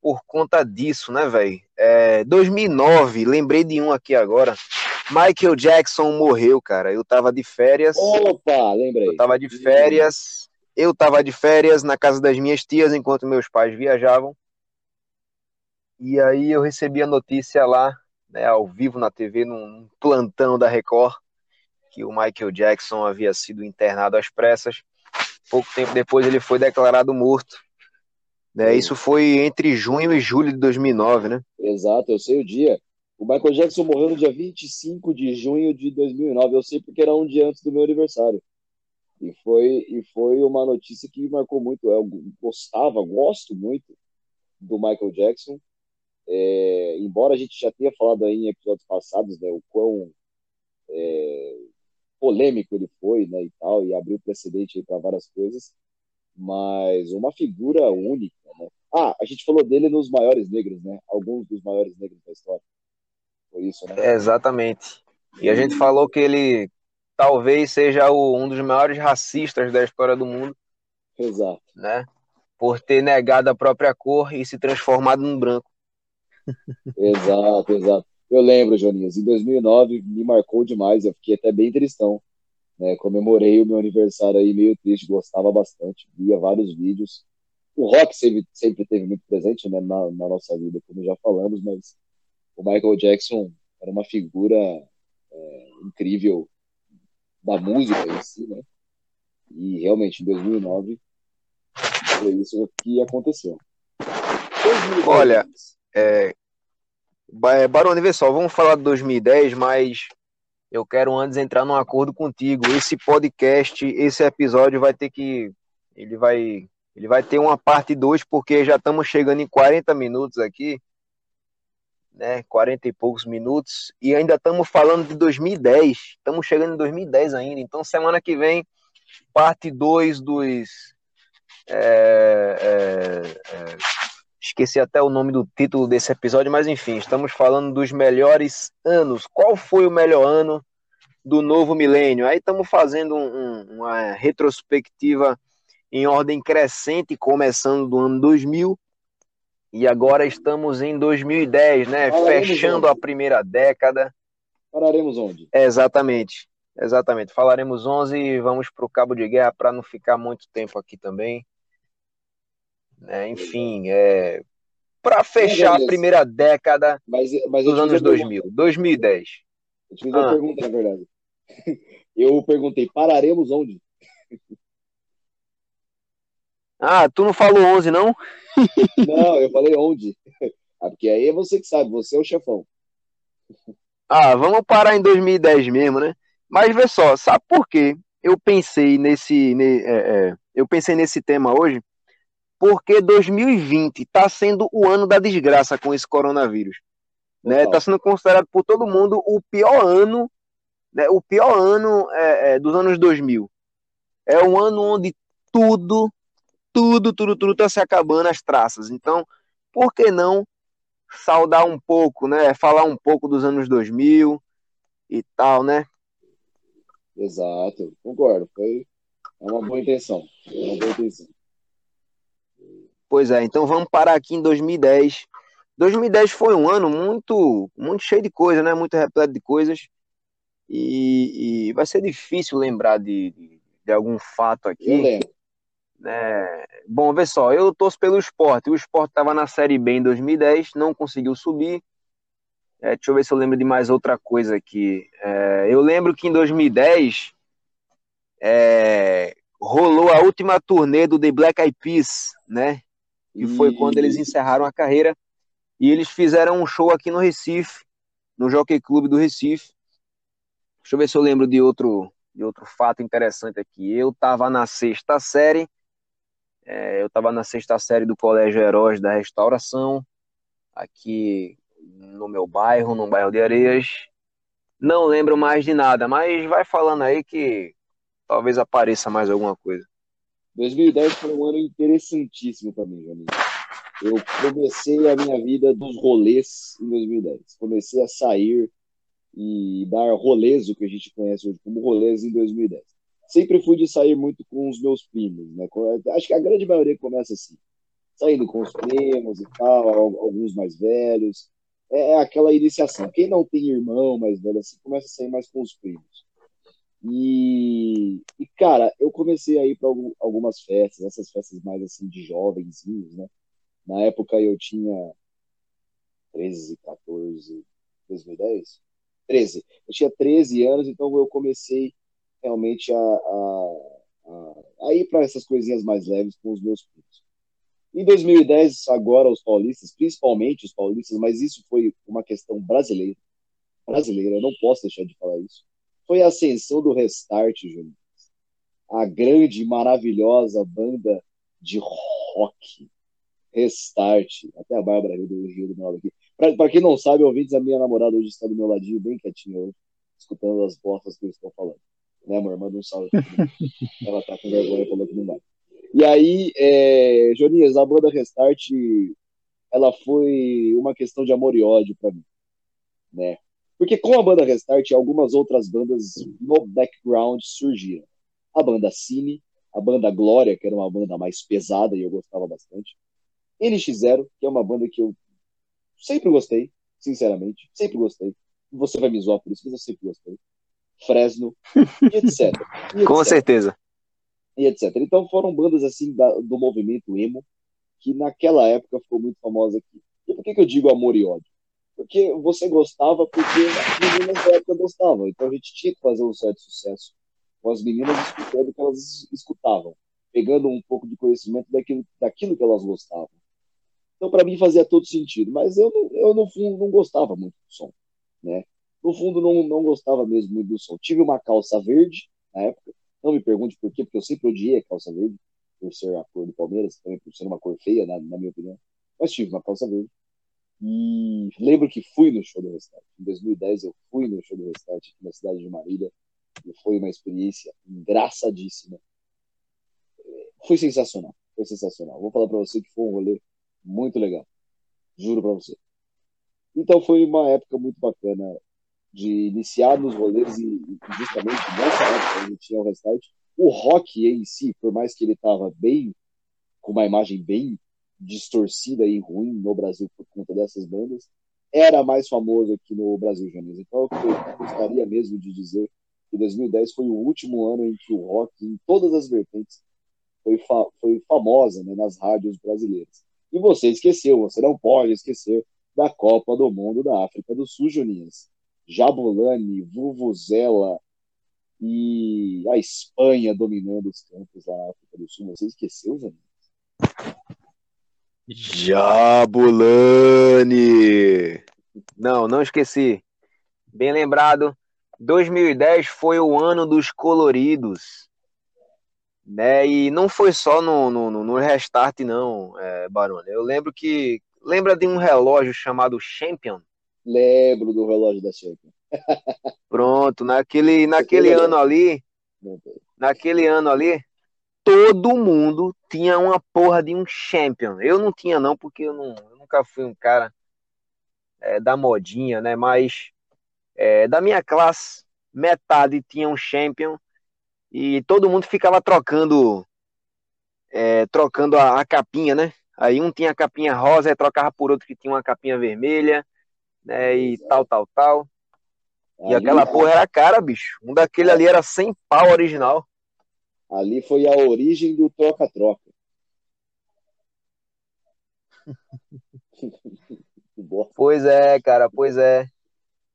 por conta disso, né, velho? É, 2009, lembrei de um aqui agora. Michael Jackson morreu, cara. Eu tava de férias. Opa, lembrei. Eu tava de férias. Eu tava de férias na casa das minhas tias enquanto meus pais viajavam. E aí eu recebi a notícia lá, né, ao vivo na TV, num plantão da Record, que o Michael Jackson havia sido internado às pressas. Pouco tempo depois ele foi declarado morto. Né? Isso foi entre junho e julho de 2009, né? Exato, eu sei o dia. O Michael Jackson morreu no dia 25 de junho de 2009. Eu sei porque era um dia antes do meu aniversário. E foi, e foi uma notícia que marcou muito. Eu gostava, gosto muito do Michael Jackson. É, embora a gente já tenha falado aí em episódios passados, né, o quão é, polêmico ele foi, né, e tal, e abriu precedente para várias coisas, mas uma figura única, né? Ah, a gente falou dele nos maiores negros, né? Alguns dos maiores negros da história. Foi isso, né? É, exatamente. E a gente falou que ele talvez seja o, um dos maiores racistas da história do mundo. Exato. Né? Por ter negado a própria cor e se transformado num branco. exato, exato. Eu lembro, Joninhas, em 2009 me marcou demais, eu fiquei até bem tristão. Né? Comemorei o meu aniversário aí meio triste, gostava bastante, via vários vídeos. O rock sempre, sempre teve muito presente né, na, na nossa vida, como já falamos, mas o Michael Jackson era uma figura é, incrível da música em si, né? E realmente, em 2009, foi isso que aconteceu. Olha, é, é, Barone, vê só, vamos falar de 2010, mas eu quero antes entrar num acordo contigo. Esse podcast, esse episódio vai ter que. Ele vai. Ele vai ter uma parte 2, porque já estamos chegando em 40 minutos aqui. Né, 40 e poucos minutos, e ainda estamos falando de 2010. Estamos chegando em 2010 ainda. Então, semana que vem, parte 2 dos. É, é, é, Esqueci até o nome do título desse episódio, mas enfim, estamos falando dos melhores anos. Qual foi o melhor ano do novo milênio? Aí estamos fazendo um, uma retrospectiva em ordem crescente, começando do ano 2000 e agora estamos em 2010, né? Falaremos Fechando onde? a primeira década. Falaremos onde? É, exatamente, exatamente. Falaremos 11 e vamos para o Cabo de Guerra para não ficar muito tempo aqui também. Né? Enfim, é, para fechar a primeira década mas, mas dos anos 2000, 2010. Eu te fiz uma ah. pergunta, na verdade. [LAUGHS] Eu perguntei, pararemos onde? Ah, tu não falou 11, não? Não, eu falei onde. [LAUGHS] Ah, porque aí é você que sabe, você é o chefão. Ah, vamos parar em 2010 mesmo, né? Mas vê só, sabe por quê? Eu pensei nesse, ne, é, é, eu pensei nesse tema hoje, porque 2020 está sendo o ano da desgraça com esse coronavírus. Está né? Tá sendo considerado por todo mundo o pior ano, né? o pior ano é, é, dos anos 2000. É um ano onde tudo, tudo, tudo, tudo está se acabando as traças. Então, por que não saudar um pouco, né? Falar um pouco dos anos 2000 e tal, né? Exato, concordo. Foi uma boa intenção. Uma boa intenção. Pois é, então vamos parar aqui em 2010. 2010 foi um ano muito, muito cheio de coisas, né? Muito repleto de coisas. E, e vai ser difícil lembrar de, de, de algum fato aqui. Eu lembro. É, bom, vê só, eu torço pelo esporte. O esporte estava na Série B em 2010, não conseguiu subir. É, deixa eu ver se eu lembro de mais outra coisa aqui. É, eu lembro que em 2010 é, rolou a última turnê do The Black Eyed Peas, né? que foi quando eles encerraram a carreira. E eles fizeram um show aqui no Recife, no Jockey Club do Recife. Deixa eu ver se eu lembro de outro, de outro fato interessante aqui. Eu estava na sexta série, é, eu estava na sexta série do Colégio Heróis da Restauração, aqui no meu bairro, no bairro de Areias. Não lembro mais de nada, mas vai falando aí que talvez apareça mais alguma coisa. 2010 foi um ano interessantíssimo para mim, Janinho. Eu comecei a minha vida dos rolês em 2010. Comecei a sair e dar rolês, o que a gente conhece hoje como rolês, em 2010. Sempre fui de sair muito com os meus primos, né? Acho que a grande maioria começa assim. Saindo com os primos e tal, alguns mais velhos. é, é aquela iniciação. Quem não tem irmão mais velho assim, começa a sair mais com os primos. E, e cara, eu comecei a ir para algumas festas, essas festas mais assim de jovenzinhos, né? Na época eu tinha 13, 14, 2010? 13. Eu tinha 13 anos, então eu comecei realmente a, a, a, a ir para essas coisinhas mais leves com os meus primos. Em 2010, agora os paulistas, principalmente os paulistas, mas isso foi uma questão brasileira. Brasileira, eu não posso deixar de falar isso. Foi a ascensão do Restart, Júnior. A grande, maravilhosa banda de rock. Restart. Até a Bárbara Rio do Rio do meu lado aqui. Para quem não sabe, ouvintes, a minha namorada hoje está do meu ladinho, bem quietinha hoje, escutando as bostas que eles estão falando. Né, amor? Manda um salve. [LAUGHS] Ela tá com vergonha falou que não vai. E aí, é, Joninhas, a banda Restart, ela foi uma questão de amor e ódio para mim, né? Porque com a banda Restart, algumas outras bandas no background surgiram. A banda Cine, a banda Glória, que era uma banda mais pesada e eu gostava bastante. NX0, que é uma banda que eu sempre gostei, sinceramente, sempre gostei. Você vai me zoar por isso, mas eu sempre gostei. Fresno, e etc. E etc. Com certeza e etc. Então foram bandas assim da, do movimento emo que naquela época ficou muito famosa aqui. E por que, que eu digo amor e ódio? Porque você gostava porque as meninas da época gostavam. Então a gente tinha que fazer um certo sucesso com as meninas escutando o que elas escutavam, pegando um pouco de conhecimento daquilo, daquilo que elas gostavam. Então para mim fazia todo sentido, mas eu, eu no fundo não gostava muito do som, né? No fundo não, não gostava mesmo muito do som. Tive uma calça verde na época, não me pergunte por quê, porque eu sempre odiei a calça verde, por ser a cor do Palmeiras, também por ser uma cor feia, na, na minha opinião. Mas tive uma calça verde. E lembro que fui no show do Restart. Em 2010 eu fui no show do Restart aqui na cidade de Marília. E foi uma experiência engraçadíssima. Foi sensacional. Foi sensacional. Vou falar para você que foi um rolê muito legal. Juro para você. Então foi uma época muito bacana de iniciar nos rolês e justamente nessa época gente tinha o restart. O rock em si, por mais que ele estava bem, com uma imagem bem distorcida e ruim no Brasil por conta dessas bandas, era mais famoso aqui no Brasil, Janis. Então eu gostaria mesmo de dizer que 2010 foi o último ano em que o rock, em todas as vertentes, foi, fa foi famosa né, nas rádios brasileiras. E você esqueceu, você não pode esquecer da Copa do Mundo da África do Sul, Juninhas. Jabulani, Vuvuzela e a Espanha dominando os campos lá na África do Sul. Você esqueceu, Zé? Jabulani! Não, não esqueci. Bem lembrado. 2010 foi o ano dos coloridos. Né? E não foi só no, no, no restart, não, é, Barone. Eu lembro que. Lembra de um relógio chamado Champion? Lembro do relógio da Champions. Pronto, naquele, naquele ano ali, naquele ano ali, todo mundo tinha uma porra de um champion. Eu não tinha não, porque eu, não, eu nunca fui um cara é, da modinha, né? Mas é, da minha classe, metade tinha um champion e todo mundo ficava trocando, é, trocando a, a, capinha, né? Aí um tinha a capinha rosa, e trocava por outro que tinha uma capinha vermelha né? E tal, tal, tal. E aquela porra era cara, bicho. Um daquele ali era sem pau original. Ali foi a origem do troca-troca. [LAUGHS] pois é, cara, pois é.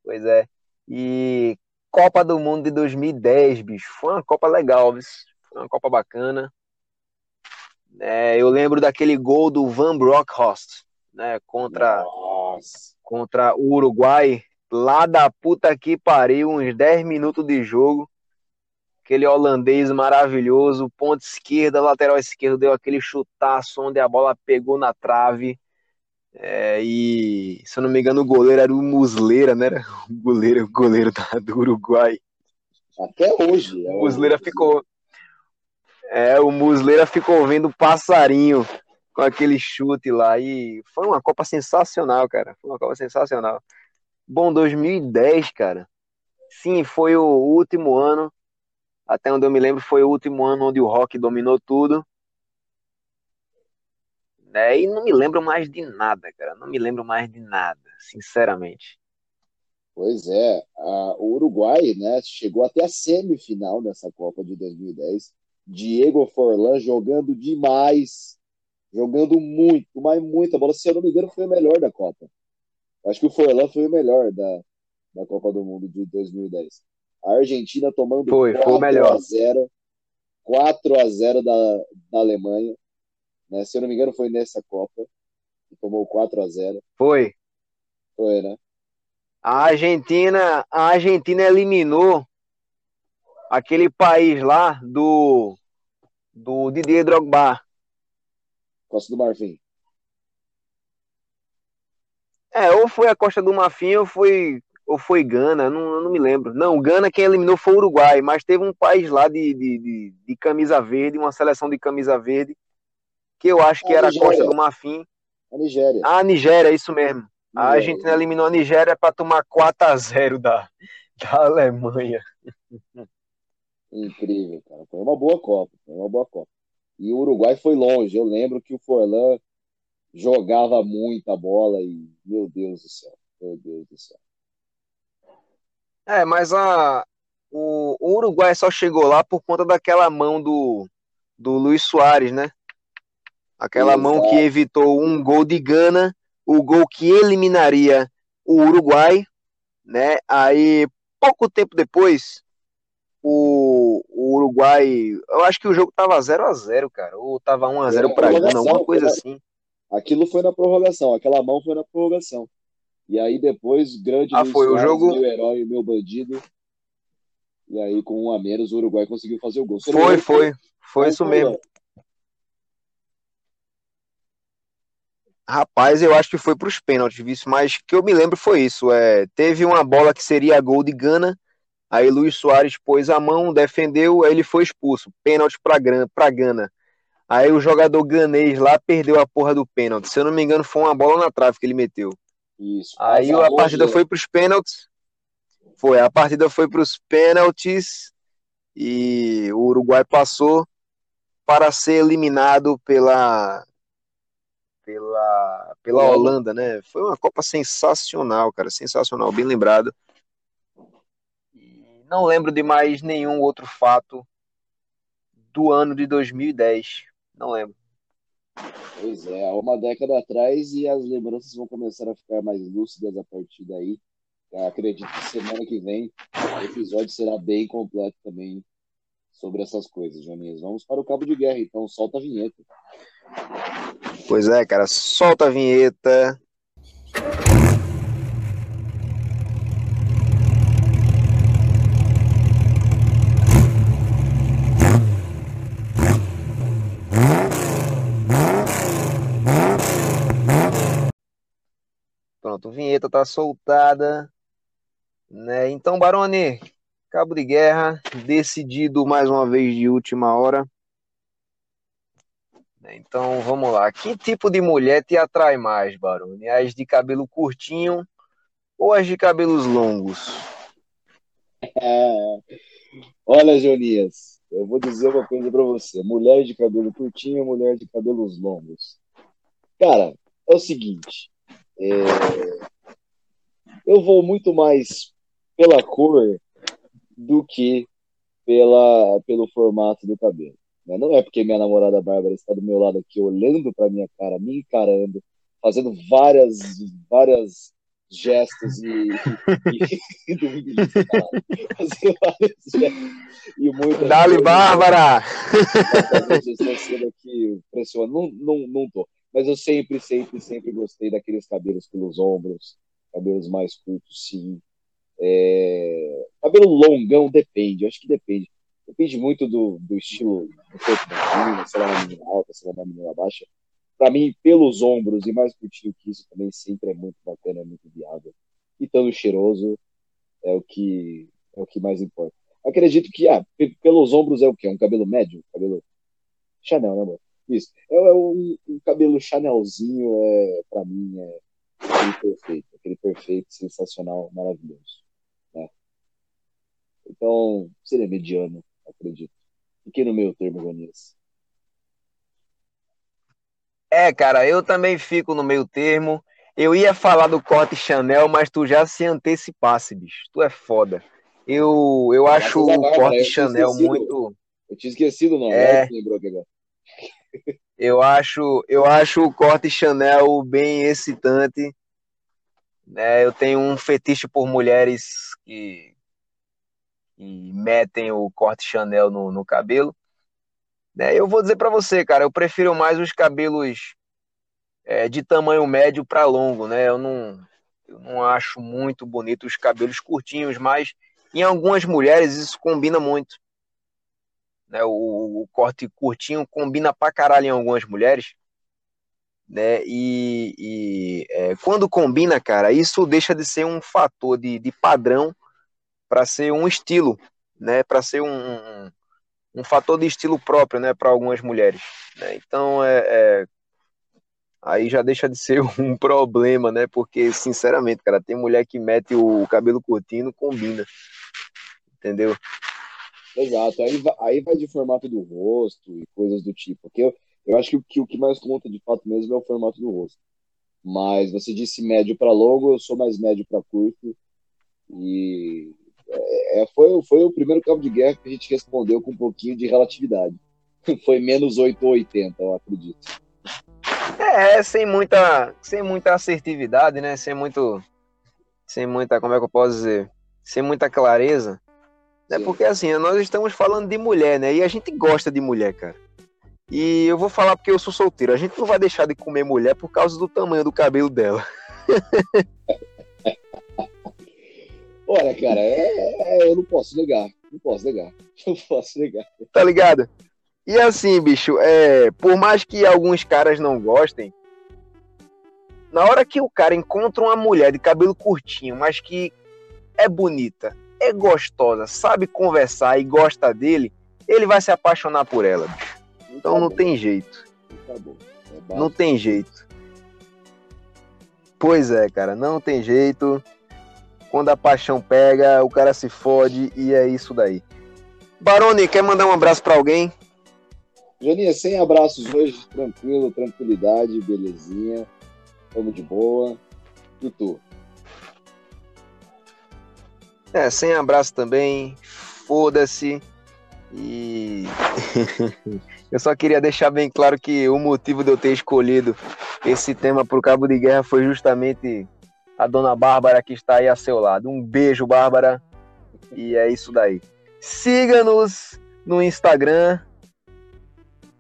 Pois é. E Copa do Mundo de 2010, bicho. Foi uma Copa legal, bicho. Foi uma Copa bacana. É, eu lembro daquele gol do Van Bronckhorst, né? Contra. Nossa contra o Uruguai, lá da puta que pariu, uns 10 minutos de jogo. Aquele holandês maravilhoso, ponta esquerda, lateral esquerdo, deu aquele chutaço onde a bola pegou na trave. É, e, se eu não me engano, o goleiro era o Musleira, né? O goleiro, o goleiro da, do Uruguai. Até hoje. É o Musleira ficou. É, o Musleira ficou vendo passarinho com aquele chute lá. E foi uma Copa sensacional, cara. Foi uma Copa sensacional. Bom, 2010, cara. Sim, foi o último ano. Até onde eu me lembro, foi o último ano onde o rock dominou tudo. Né? E não me lembro mais de nada, cara. Não me lembro mais de nada, sinceramente. Pois é, a, o Uruguai né, chegou até a semifinal nessa Copa de 2010. Diego Forlan jogando demais, jogando muito, mas muita bola. Se eu não me engano, foi o melhor da Copa. Acho que o Forlan foi o melhor da, da Copa do Mundo de 2010. A Argentina tomando foi, 4 foi o melhor. a 0 4 a 0 da, da Alemanha. Né? Se eu não me engano, foi nessa Copa. Que tomou 4 a 0 Foi. Foi, né? A Argentina, a Argentina eliminou aquele país lá do do Didier Drogba. Costa do Marfim. É, ou foi a Costa do Marfim ou foi, ou foi Gana, não, não me lembro. Não, Gana quem eliminou foi o Uruguai, mas teve um país lá de, de, de, de camisa verde, uma seleção de camisa verde, que eu acho que a era Nigéria. a Costa do Marfim. A Nigéria. Ah, a Nigéria, isso mesmo. A Argentina eliminou a Nigéria para tomar 4 a 0 da, da Alemanha. Incrível, cara. Foi uma boa Copa, foi uma boa Copa. E o Uruguai foi longe. Eu lembro que o Forlan jogava muita bola e, meu Deus do céu, meu Deus do céu. É, mas a, o, o Uruguai só chegou lá por conta daquela mão do, do Luiz Soares, né? Aquela Exato. mão que evitou um gol de Gana, o gol que eliminaria o Uruguai, né? Aí, pouco tempo depois, o, o Uruguai, eu acho que o jogo tava 0 a 0 cara, ou tava 1 a 0 para Gana, alguma coisa assim. Aquilo foi na prorrogação, aquela mão foi na prorrogação. E aí depois, grande ah, foi o jogo meu herói, meu bandido. E aí com um a menos o Uruguai conseguiu fazer o gol. Foi, foi, foi, foi isso mesmo. Rapaz, eu acho que foi para os pênaltis, mas que eu me lembro foi isso. É, teve uma bola que seria gol de Gana, aí Luiz Soares pôs a mão, defendeu, aí ele foi expulso. Pênalti para Gana. Aí o jogador ganês lá perdeu a porra do pênalti. Se eu não me engano, foi uma bola na trave que ele meteu. Isso. Aí a, partida foi para os pênaltis. Foi, a partida foi para os pênaltis e o Uruguai passou para ser eliminado pela pela pela Holanda, né? Foi uma Copa sensacional, cara, sensacional, bem lembrado. Não lembro de mais nenhum outro fato do ano de 2010. Não lembro. Pois é, há uma década atrás e as lembranças vão começar a ficar mais lúcidas a partir daí. Eu acredito que semana que vem o episódio será bem completo também sobre essas coisas, Joninhas. Vamos para o cabo de guerra, então solta a vinheta. Pois é, cara, solta a vinheta. Pronto, vinheta tá soltada. Né? Então, Barone, cabo de guerra, decidido mais uma vez de última hora. Então, vamos lá. Que tipo de mulher te atrai mais, Barone? As de cabelo curtinho ou as de cabelos longos? [LAUGHS] Olha, Jonias, eu vou dizer uma coisa para você. Mulher de cabelo curtinho mulher de cabelos longos? Cara, é o seguinte. É... Eu vou muito mais pela cor do que pela, pelo formato do cabelo. Né? Não é porque minha namorada Bárbara está do meu lado aqui, olhando para minha cara, me encarando, fazendo várias, várias gestos e, e, [LAUGHS] fazendo vários gestos e Dali Bárbara! Estou sendo aqui pressionando, não, não, não tô. Mas eu sempre, sempre, sempre gostei daqueles cabelos pelos ombros, cabelos mais curtos, sim. É... Cabelo longão depende, acho que depende. Depende muito do, do estilo do corpo da menina, se ela é uma menina alta, se ela é uma menina baixa. Para mim, pelos ombros e mais curtinho que isso também sempre é muito bacana, é muito viável. E tão cheiroso é o que é o que mais importa. Acredito que ah, pelos ombros é o quê? Um cabelo médio? Cabelo Chanel, né, amor? Isso. É, é um, um, cabelo Chanelzinho, é, para mim, é aquele perfeito. Aquele perfeito, sensacional, maravilhoso. Né? Então, seria mediano, acredito. Fiquei no meu termo, Gonias. É, cara, eu também fico no meio termo. Eu ia falar do corte Chanel, mas tu já se antecipasse, bicho. Tu é foda. Eu, eu acho o corte Chanel muito. Eu tinha esquecido o nome, é... lembrou aqui agora. Eu acho, eu acho o corte Chanel bem excitante. É, eu tenho um fetiche por mulheres que, que metem o corte Chanel no, no cabelo. É, eu vou dizer para você, cara, eu prefiro mais os cabelos é, de tamanho médio para longo, né? Eu não, eu não acho muito bonito os cabelos curtinhos, mas em algumas mulheres isso combina muito. Né? O, o corte curtinho combina pra caralho em algumas mulheres. Né? E, e é, quando combina, cara, isso deixa de ser um fator de, de padrão para ser um estilo, né? Para ser um, um, fator de estilo próprio, né? Para algumas mulheres. Né? Então, é, é, aí já deixa de ser [LAUGHS] um problema, né? Porque, sinceramente, cara, tem mulher que mete o cabelo curtinho combina. Entendeu? Exato. Aí, aí vai de formato do rosto e coisas do tipo. Porque eu, eu acho que o, que o que mais conta de fato mesmo é o formato do rosto. Mas você disse médio para longo, eu sou mais médio para curto. E é, é, foi, foi o primeiro cabo de guerra que a gente respondeu com um pouquinho de relatividade. [LAUGHS] Foi menos 8 ou 80, eu acredito. É, sem muita, sem muita assertividade, né? Sem muito. Sem muita, como é que eu posso dizer? Sem muita clareza. Né? Porque assim, nós estamos falando de mulher, né? E a gente gosta de mulher, cara. E eu vou falar porque eu sou solteiro. A gente não vai deixar de comer mulher por causa do tamanho do cabelo dela. [LAUGHS] Olha, cara, é, é, eu não posso negar. Não posso negar. [LAUGHS] Não posso negar. Tá ligado? E assim, bicho, é, por mais que alguns caras não gostem, na hora que o cara encontra uma mulher de cabelo curtinho, mas que é bonita, é gostosa, sabe conversar e gosta dele, ele vai se apaixonar por ela. Então não tem jeito. É não tem jeito. Pois é, cara, não tem jeito. Quando a paixão pega, o cara se fode e é isso daí. Baroni, quer mandar um abraço para alguém? Joninha, sem abraços hoje, tranquilo, tranquilidade, belezinha. Tamo de boa. E tu? É, sem abraço também, foda-se. E [LAUGHS] eu só queria deixar bem claro que o motivo de eu ter escolhido esse tema para o Cabo de Guerra foi justamente a dona Bárbara que está aí a seu lado. Um beijo, Bárbara. E é isso daí. Siga-nos no Instagram.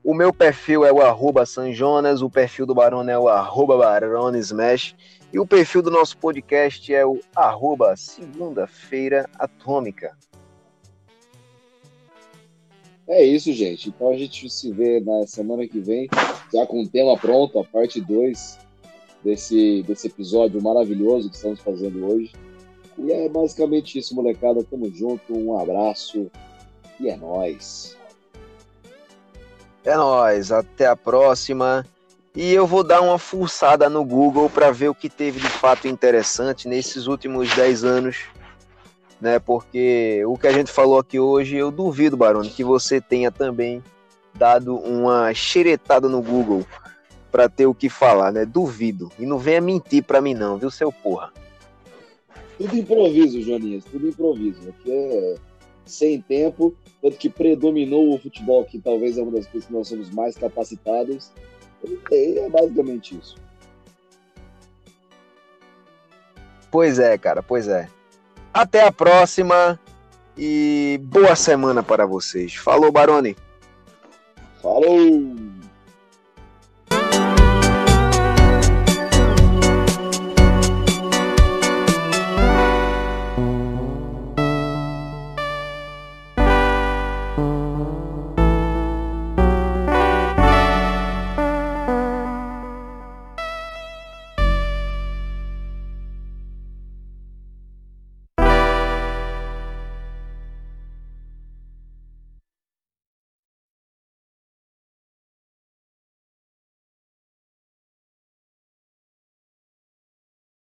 O meu perfil é o arroba Sanjonas, o perfil do Barone é o arroba Baronesmash. E o perfil do nosso podcast é o arroba segunda-feira atômica. É isso, gente. Então a gente se vê na semana que vem, já com o tema pronto, a parte 2 desse, desse episódio maravilhoso que estamos fazendo hoje. E é basicamente isso, molecada. Tamo junto, um abraço e é nóis. É nóis, até a próxima. E eu vou dar uma forçada no Google para ver o que teve de fato interessante nesses últimos 10 anos, né? Porque o que a gente falou aqui hoje, eu duvido, Barone, que você tenha também dado uma xeretada no Google para ter o que falar, né? Duvido. E não venha mentir para mim não, viu, seu porra? Tudo improviso, Joninhas, tudo improviso. Aqui é sem tempo, tanto que predominou o futebol, que talvez é uma das coisas que nós somos mais capacitados é basicamente isso. Pois é, cara, pois é. Até a próxima e boa semana para vocês. Falou, Baroni. Falou!